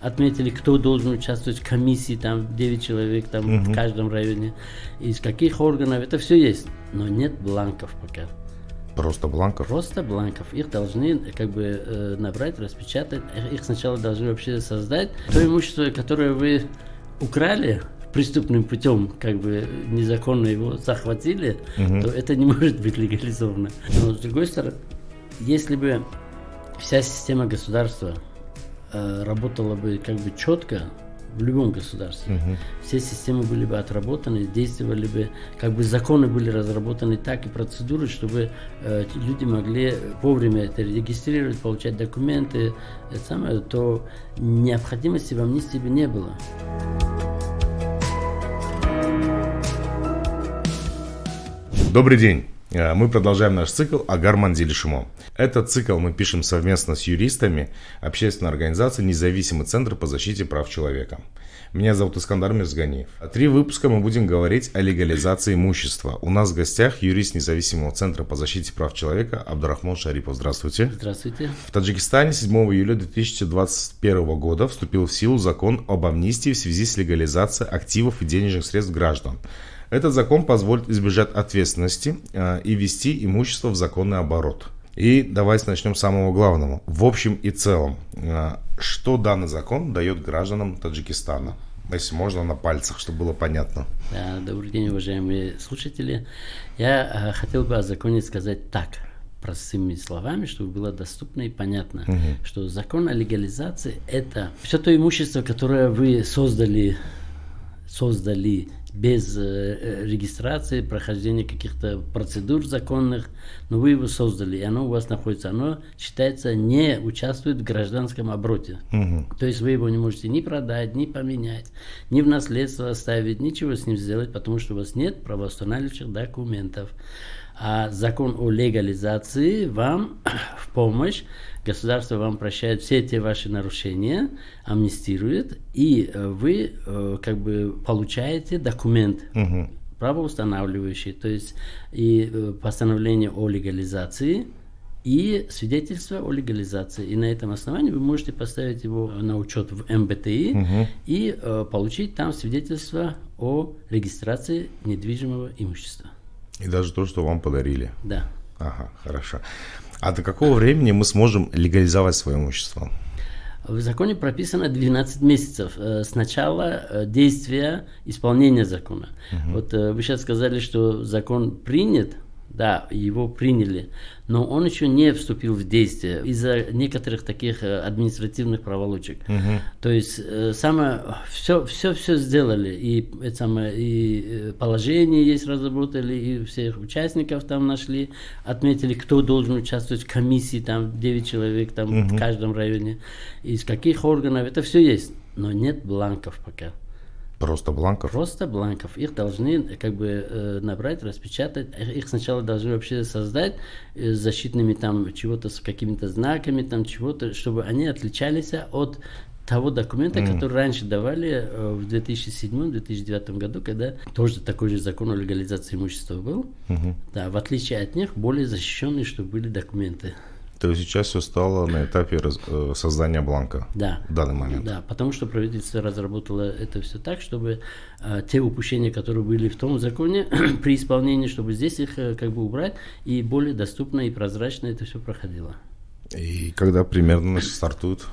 отметили, кто должен участвовать в комиссии, там 9 человек там угу. в каждом районе, из каких органов, это все есть, но нет бланков пока. Просто бланков? Просто бланков. Их должны как бы э, набрать, распечатать. Их сначала должны вообще создать. То имущество, которое вы украли, преступным путем как бы незаконно его захватили, угу. то это не может быть легализовано. Но с другой стороны, если бы вся система государства работала бы как бы четко, в любом государстве. Угу. Все системы были бы отработаны, действовали бы, как бы законы были разработаны так и процедуры, чтобы э, люди могли вовремя это регистрировать, получать документы, это самое, то необходимости в амнистии бы не было. Добрый день. Э, мы продолжаем наш цикл «Агар Мандили Шумо». Этот цикл мы пишем совместно с юристами общественной организации «Независимый центр по защите прав человека». Меня зовут Искандар Мирзганиев. Три выпуска мы будем говорить о легализации имущества. У нас в гостях юрист Независимого центра по защите прав человека Абдурахман Шарипов. Здравствуйте. Здравствуйте. В Таджикистане 7 июля 2021 года вступил в силу закон об амнистии в связи с легализацией активов и денежных средств граждан. Этот закон позволит избежать ответственности э, и ввести имущество в законный оборот. И давайте начнем с самого главного. В общем и целом, э, что данный закон дает гражданам Таджикистана? Если можно, на пальцах, чтобы было понятно. Да, добрый день, уважаемые слушатели. Я э, хотел бы о законе сказать так, простыми словами, чтобы было доступно и понятно, угу. что закон о легализации – это все то имущество, которое вы создали, создали без э, э, регистрации, прохождения каких-то процедур законных, но вы его создали, и оно у вас находится. Оно считается не участвует в гражданском обороте. Угу. То есть вы его не можете ни продать, ни поменять, ни в наследство оставить, ничего с ним сделать, потому что у вас нет правоустанавливающих документов. А закон о легализации вам в помощь государство вам прощает все эти ваши нарушения, амнистирует, и э, вы э, как бы получаете документ. Угу. правоустанавливающий, то есть и э, постановление о легализации, и свидетельство о легализации. И на этом основании вы можете поставить его на учет в МБТИ угу. и э, получить там свидетельство о регистрации недвижимого имущества. И даже то, что вам подарили. Да. Ага, хорошо. А до какого времени мы сможем легализовать свое имущество? В законе прописано 12 месяцев э, с начала э, действия исполнения закона. Угу. Вот э, вы сейчас сказали, что закон принят, да, его приняли, но он еще не вступил в действие из-за некоторых таких э, административных проволочек. Угу. То есть э, самое все, все, все сделали, и это самое, и э, положение есть разработали, и всех участников там нашли, отметили, кто должен участвовать в комиссии, там 9 человек там угу. в каждом районе, из каких органов, это все есть, но нет бланков пока. Просто бланков? Просто бланков. Их должны как бы э, набрать, распечатать. Их сначала должны вообще создать э, с защитными там чего-то, с какими-то знаками, там чего-то, чтобы они отличались от того документа, mm. который раньше давали э, в 2007-2009 году, когда тоже такой же закон о легализации имущества был. Mm-hmm. Да, в отличие от них, более защищенные, чтобы были документы. То есть сейчас все стало на этапе раз, э, создания бланка да. в данный момент. Да, потому что правительство разработало это все так, чтобы э, те упущения, которые были в том законе при исполнении, чтобы здесь их э, как бы убрать и более доступно и прозрачно это все проходило. И когда примерно стартует?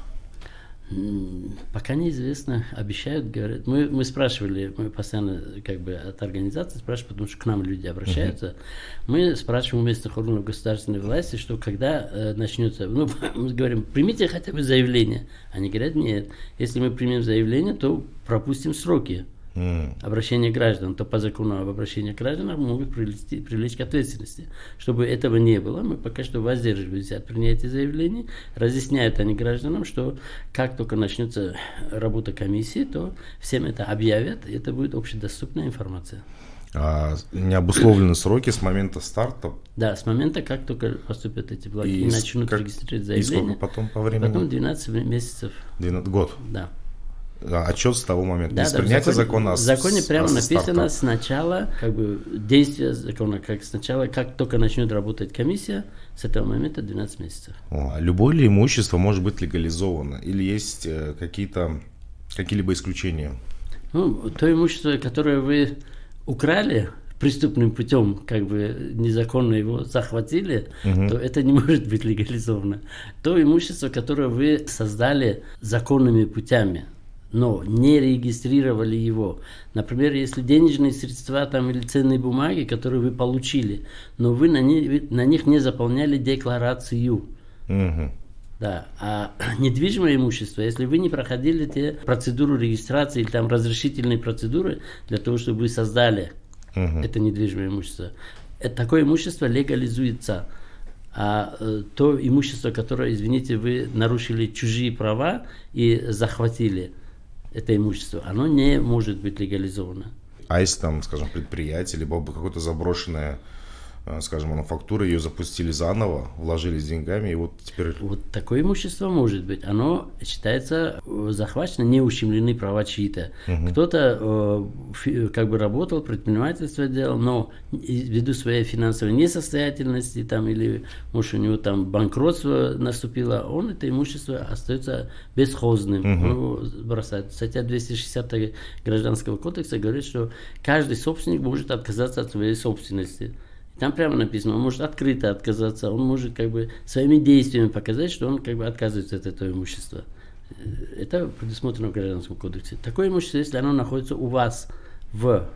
Пока неизвестно, обещают, говорят. Мы, мы спрашивали, мы постоянно как бы от организации спрашиваем, потому что к нам люди обращаются. Uh-huh. Мы спрашиваем у местных органов государственной власти, что когда э, начнется, ну, мы говорим, примите хотя бы заявление. Они говорят, нет, если мы примем заявление, то пропустим сроки mm. обращения граждан, то по закону об обращении граждан могут привлечь, привлечь к ответственности. Чтобы этого не было, мы пока что воздерживаемся от принятия заявлений. Разъясняют они гражданам, что как только начнется работа комиссии, то всем это объявят, и это будет общедоступная информация. А необусловлены сроки с момента старта? Да, с момента, как только поступят эти блоки и, и начнут как, регистрировать заявление. И сколько потом по времени? Потом 12 месяцев. 12, год? Да. Отчет с того момента. Да, с да, в принятия законе, закона, в законе с- прямо с написано сначала, как бы действие закона, как сначала, как только начнет работать комиссия, с этого момента 12 месяцев. О, а любое ли имущество может быть легализовано? Или есть э, какие-то какие-либо исключения? Ну, то имущество, которое вы украли преступным путем, как бы незаконно его захватили, то это не может быть легализовано. То имущество, которое вы создали законными путями, но не регистрировали его. Например, если денежные средства там, или ценные бумаги, которые вы получили, но вы на, ни- на них не заполняли декларацию. Мгм. Да, а недвижимое имущество, если вы не проходили те процедуру регистрации или там разрешительные процедуры для того, чтобы вы создали Мгм. это недвижимое имущество, это, такое имущество легализуется. А э, то имущество, которое, извините, вы нарушили чужие права и захватили это имущество, оно не может быть легализовано. А если там, скажем, предприятие, либо какое-то заброшенное, скажем, мануфактура, ее запустили заново, вложили с деньгами, и вот теперь... Вот такое имущество может быть. Оно считается э, захвачено, не ущемлены права чьи-то. Кто-то э, как бы работал, предпринимательство делал, но ввиду своей финансовой несостоятельности там, или, может, у него там банкротство наступило, он это имущество остается бесхозным. Он его бросает. Статья 260 Гражданского кодекса говорит, что каждый собственник может отказаться от своей собственности. Там прямо написано, он может открыто отказаться, он может как бы своими действиями показать, что он как бы отказывается от этого имущества. Э, Это предусмотрено в Гражданском кодексе. Такое имущество, если оно находится у вас в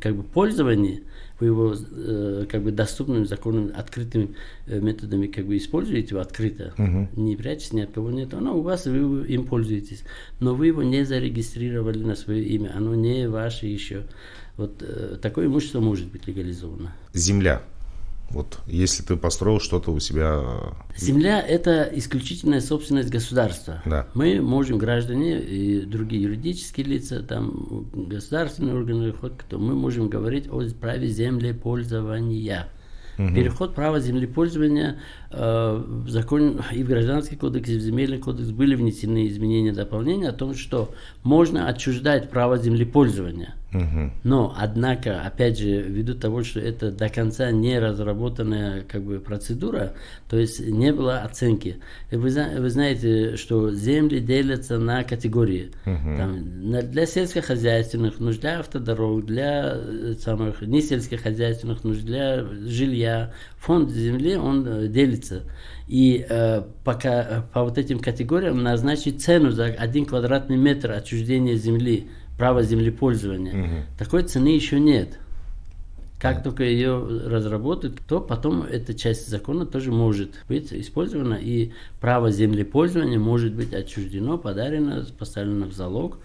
как бы пользовании, вы его э, как бы доступным, законным, открытыми э, методами как бы используете его открыто, не прячете ни от кого нет, оно у вас, вы им пользуетесь. Но вы его не зарегистрировали на свое имя, оно не ваше еще. Вот э, такое имущество может быть легализовано. Земля. Вот если ты построил что-то у себя... Земля – это исключительная собственность государства. Да. Мы можем, граждане и другие юридические лица, там, государственные органы, кто, мы можем говорить о праве землепользования. Переход права землепользования э, в закон и в Гражданский кодекс, и в Земельный кодекс были внесены изменения, дополнения о том, что можно отчуждать право землепользования. Но, однако, опять же, ввиду того, что это до конца не разработанная как бы, процедура, то есть не было оценки. И Вы, вы знаете, что земли делятся на категории. Там, для сельскохозяйственных нужд, для автодорог, для э, самых несельскохозяйственных нужд, для жилья. Фонд земли, он э, делится. И э, пока э, по вот этим категориям назначить цену за один квадратный метр отчуждения земли, право землепользования. Такой цены еще нет. Как только ее разработают, то потом эта часть закона тоже может быть использована, и право землепользования может быть отчуждено, подарено, поставлено в залог.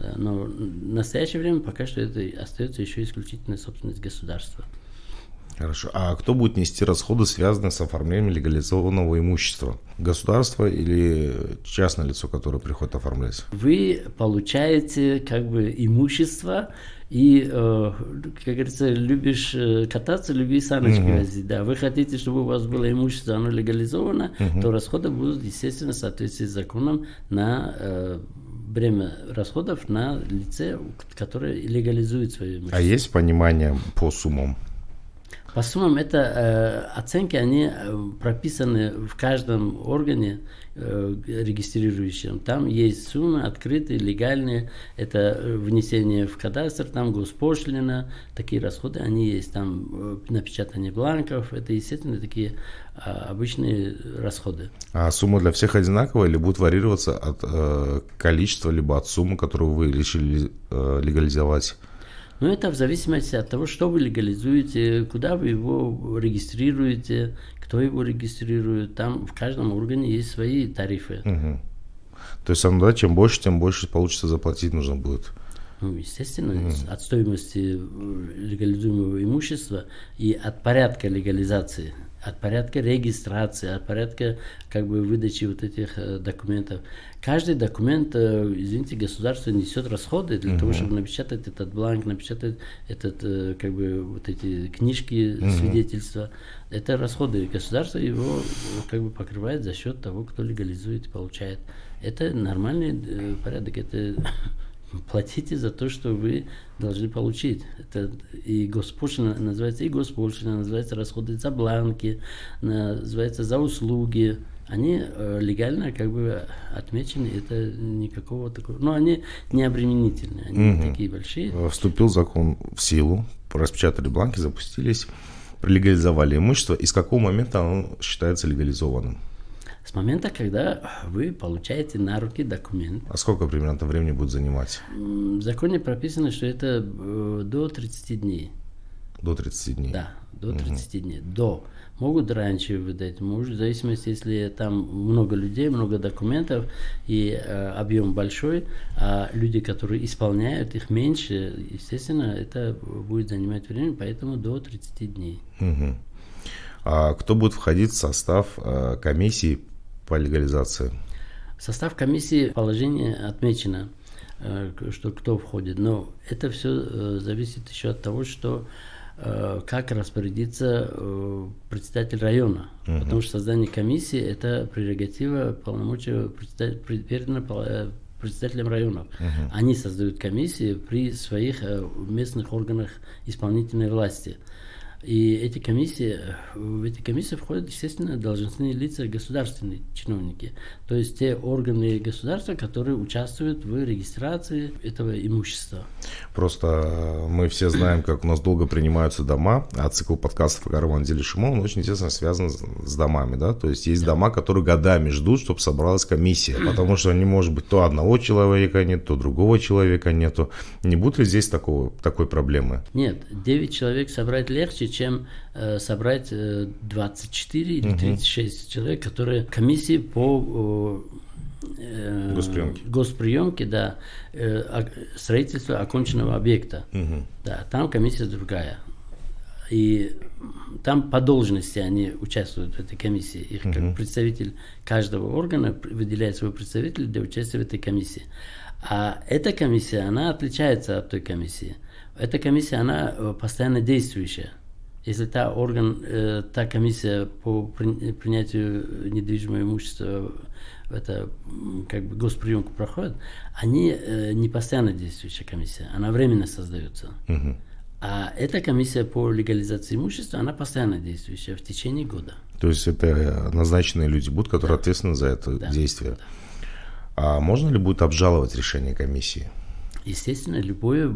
Э, Но в настоящее время пока что это остается еще исключительная собственность государства. Хорошо. А кто будет нести расходы, связанные с оформлением легализованного имущества? Государство или частное лицо, которое приходит оформлять? Вы получаете как бы имущество, и, э, как говорится, любишь э, кататься, люби саночки возить. Да, вы хотите, чтобы у вас было имущество, оно легализовано, то расходы будут, естественно, в соответствии с законом на э, бремя расходов на лице, которое легализует свое имущество. А есть понимание по суммам? По суммам, это э, оценки, они э, прописаны в каждом органе э, регистрирующем. Там есть суммы открытые, легальные. Это э, внесение в кадастр, там госпошлина, такие расходы, они есть. Там э, напечатание бланков, это, естественно, такие э, обычные расходы. А сумма для всех одинаковая или будет варьироваться от э, количества, либо от суммы, которую вы решили э, легализовать? Но это в зависимости от того, что вы легализуете, куда вы его регистрируете, кто его регистрирует. Там в каждом органе есть свои тарифы. Мгм. То есть, оно, да, чем больше, тем больше получится заплатить нужно будет. Ну, естественно, mm. от стоимости э, легализуемого имущества и от порядка легализации, от порядка регистрации, от порядка как бы выдачи вот этих э, документов. Каждый документ, э, извините, государство несет расходы для mm-hmm. того, чтобы напечатать этот бланк, напечатать этот э, как бы вот эти книжки, mm-hmm. свидетельства. Это расходы. Государство его э, как бы покрывает за счет того, кто легализует и получает. Это нормальный э, порядок. Это платите за то, что вы должны получить. Это и госпошлина называется и госпошлина, называется расходы за бланки, называется за услуги. Они э, легально как бы отмечены, это никакого такого, но они не обременительные, они угу. такие большие. Вступил закон в силу, распечатали бланки, запустились, легализовали имущество. И с какого момента оно считается легализованным? С момента, когда вы получаете на руки документ. А сколько примерно это времени будет занимать? В законе прописано, что это э, до 30 дней. До 30 дней? Да, до 30 угу. дней. До. Могут раньше выдать, может, в зависимости, если там много людей, много документов и э, объем большой, а люди, которые исполняют, их меньше, естественно, это будет занимать время, поэтому до 30 дней. Угу. А кто будет входить в состав э, комиссии по легализации? Состав комиссии положение отмечено, э, что кто входит, но это все э, зависит еще от того, что э, как распорядится председатель района. Угу. Потому что создание комиссии – это прерогатива полномочия передана председателям районов. Угу. Они создают комиссии при своих местных органах исполнительной власти. И эти комиссии, в эти комиссии входят, естественно, должностные лица, государственные чиновники. То есть те органы государства, которые участвуют в регистрации этого имущества. Просто э, мы все знаем, как у нас долго принимаются дома, а цикл подкастов о Карван Шимон, он очень тесно связан с домами, да, то есть есть да. дома, которые годами ждут, чтобы собралась комиссия, потому что не может быть то одного человека нет, то другого человека нету. Не будет ли здесь такого, такой проблемы? Нет, 9 человек собрать легче, чем э, собрать э, 24 или 36 угу. человек, которые комиссии по э, госприемке. госприемке, да, э, строительство оконченного объекта. Угу. Да, там комиссия другая. И там по должности они участвуют в этой комиссии. Их угу. как представитель каждого органа выделяет своего представителя для участия в этой комиссии. А эта комиссия, она отличается от той комиссии. Эта комиссия, она э, постоянно действующая. Если та орган, э, та комиссия по принятию недвижимого имущества, это как бы госприемку проходит, они э, не постоянно действующая комиссия, она временно создается. Угу. А эта комиссия по легализации имущества, она постоянно действующая в течение года. То есть это назначенные люди будут, которые да. ответственны за это да. действие. Да. А можно ли будет обжаловать решение комиссии? Естественно, любое,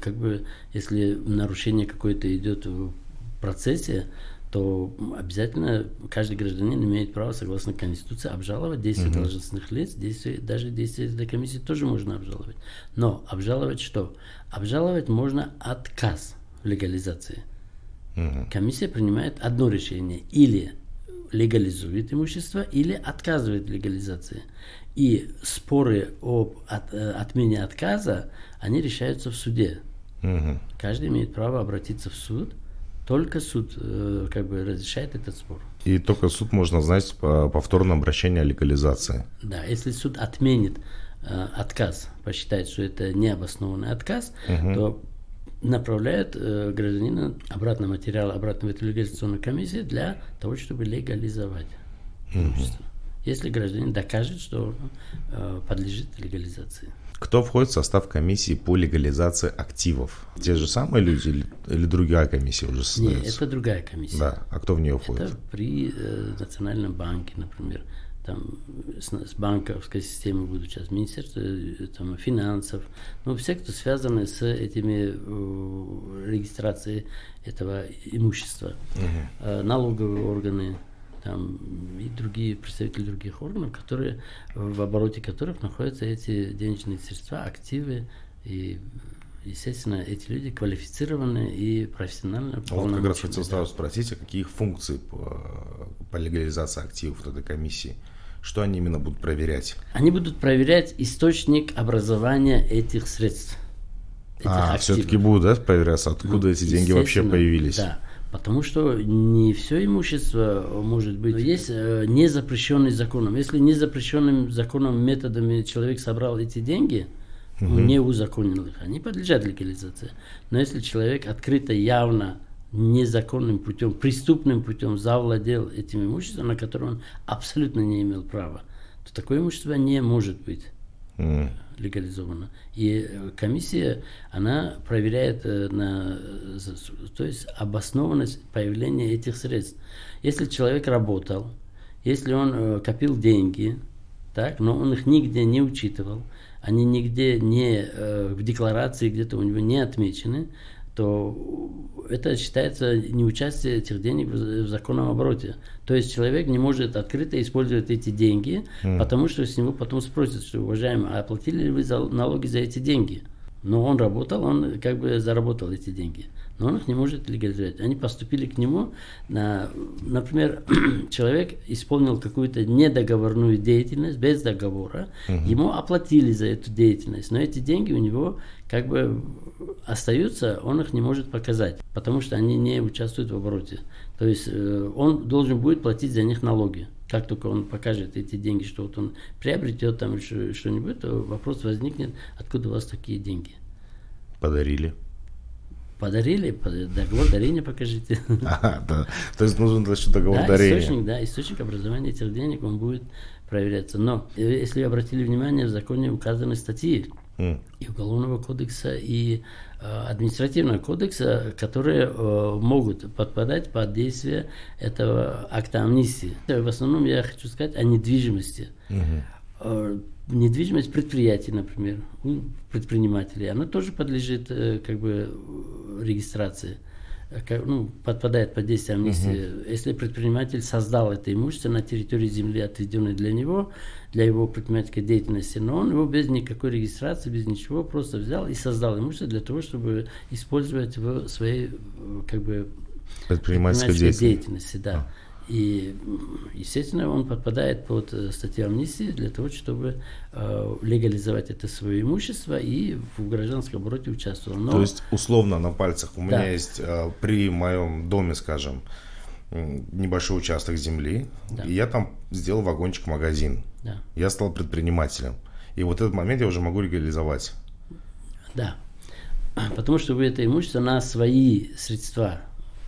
как бы, если нарушение какое-то идет процессе, то обязательно каждый гражданин имеет право, согласно Конституции, обжаловать действия угу. должностных лиц, действия, даже действия этой комиссии тоже можно обжаловать. Но обжаловать что? Обжаловать можно отказ в легализации. Угу. Комиссия принимает одно решение. Или легализует имущество, или отказывает в легализации. И споры об от, э, отмене отказа, они решаются в суде. Угу. Каждый имеет право обратиться в суд – только суд э, как бы разрешает этот спор. И только суд можно знать по повторное обращение о легализации. Да, если суд отменит э, отказ, посчитает, что это необоснованный отказ, угу. то направляет э, гражданина обратно материал, обратно в эту легализационную комиссию для того, чтобы легализовать угу. Если гражданин докажет, что э, подлежит легализации. Кто входит в состав комиссии по легализации активов? Те же самые люди или, или другая комиссия уже создается? Нет, это другая комиссия. Да, а кто в нее входит? Это при э, Национальном банке, например, там с, с банковской системой будут сейчас, Министерство э, там, финансов, ну, все, кто связаны с этими э, регистрацией этого имущества, угу. э, налоговые органы, там, и другие представители других органов, которые, в обороте которых находятся эти денежные средства, активы и естественно, эти люди квалифицированы и профессионально. Вот как раз хотел сразу спросить, а какие функции по, по легализации активов этой комиссии? Что они именно будут проверять? Они будут проверять источник образования этих средств. а, активов. все-таки будут, да, проверяться, откуда ну, эти деньги вообще появились? Да. Потому что не все имущество может быть. Есть э, не запрещенный законом. Если не запрещенным законом методами человек собрал эти деньги, угу. не узаконил их, они подлежат легализации. Но если человек открыто, явно, незаконным путем, преступным путем завладел этим имуществом, на которое он абсолютно не имел права, то такое имущество не может быть. Mm легализовано. И э, комиссия, она проверяет э, на, то есть обоснованность появления этих средств. Если человек работал, если он э, копил деньги, так, но он их нигде не учитывал, они нигде не в декларации где-то у него не отмечены, то это считается неучастие этих денег в, законном обороте. То есть человек не может открыто использовать эти деньги, mm. потому что с него потом спросят, что, уважаемый, а оплатили ли вы налоги за эти деньги? Но он работал, он как бы заработал эти деньги но он их не может легализовать. Они поступили к нему, на, например, человек исполнил какую-то недоговорную деятельность без договора, угу. ему оплатили за эту деятельность, но эти деньги у него как бы остаются, он их не может показать, потому что они не участвуют в обороте. То есть э, он должен будет платить за них налоги. Как только он покажет эти деньги, что вот он приобретет там что-нибудь, то вопрос возникнет, откуда у вас такие деньги. Подарили. Подарили, договор дарения покажите. А, да. То есть нужен еще договор да, дарения. Источник, да, источник образования этих денег, он будет проверяться. Но э, если вы обратили внимание, в законе указаны статьи mm. и Уголовного кодекса, и э, Административного кодекса, которые э, могут подпадать под действие этого акта амнистии. В основном я хочу сказать о недвижимости. Mm-hmm недвижимость предприятий, например, у предпринимателей, она тоже подлежит э, как бы регистрации, э, ну, подпадает под действие амнистии. Угу. Если предприниматель создал это имущество на территории земли, отведенной для него, для его предпринимательской деятельности, но он его без никакой регистрации, без ничего, просто взял и создал имущество для того, чтобы использовать в своей э, как бы предпринимательской, деятельности. деятельности да. А. И, естественно, он подпадает под э, статью амнистии для того, чтобы э, легализовать это свое имущество и в гражданском обороте участвовал. Но... То есть, условно, на пальцах у меня да. есть э, при моем доме, скажем, небольшой участок земли, да. и я там сделал вагончик-магазин. Да. Я стал предпринимателем. И вот этот момент я уже могу легализовать. Да. Потому что вы это имущество на свои средства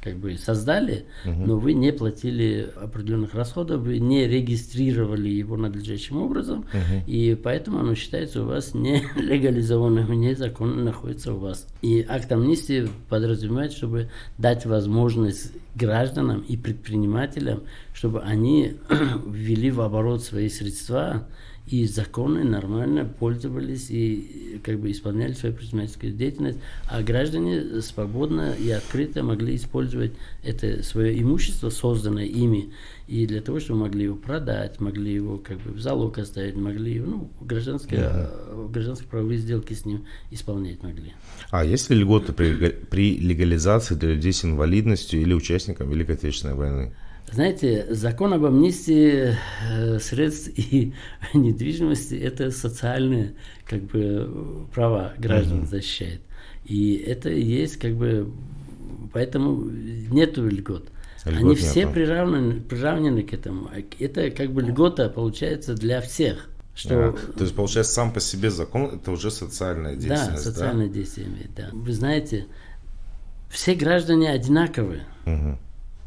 как бы создали, угу. но вы не платили определенных расходов, вы не регистрировали его надлежащим образом, угу. и поэтому оно считается у вас не легализованным, незаконно находится у вас. И акт амнистии подразумевает, чтобы дать возможность гражданам и предпринимателям, чтобы они ввели в оборот свои средства, и законы нормально пользовались и как бы исполняли свою предпринимательскую деятельность, а граждане свободно и открыто могли использовать это свое имущество, созданное ими, и для того, чтобы могли его продать, могли его как бы в залог оставить, могли ну, гражданские, uh-huh. гражданские правовые сделки с ним исполнять могли. А есть ли льготы при, при легализации для людей с инвалидностью или участникам Великой Отечественной войны? Знаете, закон об амнистии э, средств и недвижимости – это социальные как бы, права граждан uh-huh. защищает. И это есть как бы, поэтому нету льгот. Льгот Они все приравнены, приравнены к этому. Это как бы льгота получается для всех. Что... А, то есть, получается, сам по себе закон – это уже социальное действие. Да, социальное да? действие имеет, да. Вы знаете, все граждане одинаковые. Угу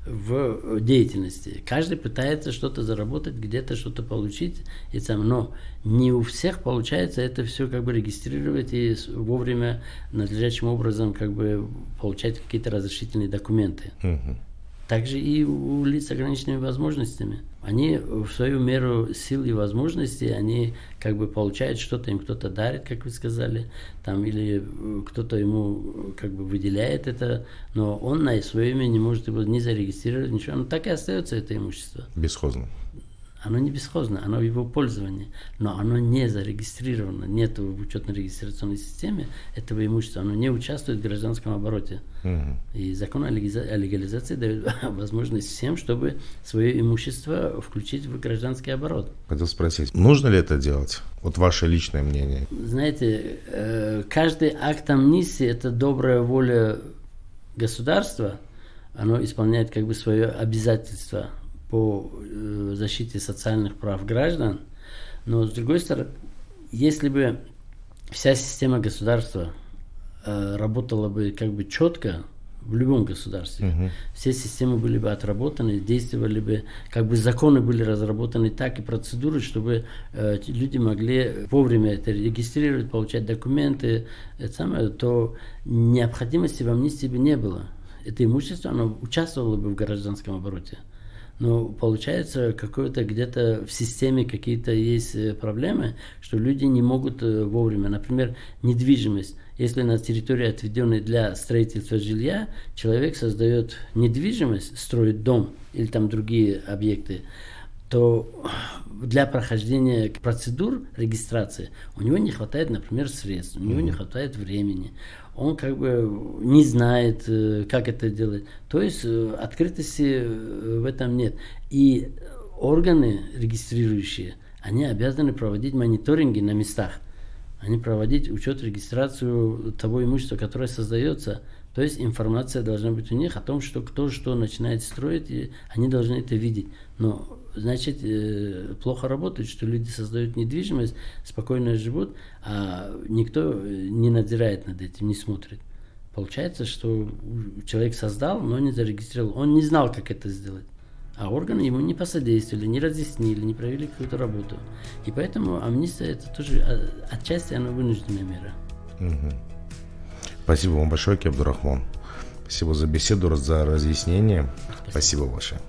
в деятельности. Каждый пытается что-то заработать, где-то что-то получить, и сам, но не у всех получается это все как бы регистрировать и вовремя надлежащим образом как бы получать какие-то разрешительные документы. Угу также и у лиц с ограниченными возможностями. Они в свою меру сил и возможностей, они как бы получают что-то, им кто-то дарит, как вы сказали, там, или кто-то ему как бы выделяет это, но он на свое имя не может его не зарегистрировать, ничего, но так и остается это имущество. Бесхозно. Оно не бесхозно, оно в его пользовании, но оно не зарегистрировано, нет в учетно-регистрационной системе этого имущества, оно не участвует в гражданском обороте. Угу. И закон о легализации дает возможность всем, чтобы свое имущество включить в гражданский оборот. Хотел спросить, нужно ли это делать? Вот ваше личное мнение. Знаете, э, каждый акт амнистии – это добрая воля государства, оно исполняет как бы свое обязательство по э, защите социальных прав граждан. Но с другой стороны, если бы вся система государства э, работала бы как бы четко в любом государстве, угу. все системы были бы отработаны, действовали бы, как бы законы были разработаны так и процедуры, чтобы э, люди могли вовремя это регистрировать, получать документы, это самое, то необходимости в амнистии бы не было. Это имущество, оно участвовало бы в гражданском обороте. Но получается, какое-то где-то в системе какие-то есть э, проблемы, что люди не могут э, вовремя. Например, недвижимость. Если на территории, отведенной для строительства жилья, человек создает недвижимость, строит дом или там другие объекты, то для прохождения процедур регистрации у него не хватает, например, средств, у него не хватает времени, он как бы не знает, э, как это делать. То есть э, открытости э, в этом нет. И органы регистрирующие, они обязаны проводить мониторинги на местах. Они проводить учет, регистрацию того имущества, которое создается. То есть информация должна быть у них о том, что кто что начинает строить, и они должны это видеть. Но значит э, плохо работает, что люди создают недвижимость, спокойно живут, а никто не надзирает над этим, не смотрит. Получается, что человек создал, но не зарегистрировал. Он не знал, как это сделать. А органы ему не посодействовали, не разъяснили, не провели какую-то работу. И поэтому амнистия это тоже а, отчасти она вынужденная мера. Угу. Спасибо вам большое, Кебдурахман. Спасибо за беседу, за разъяснение. Спасибо, Спасибо большое.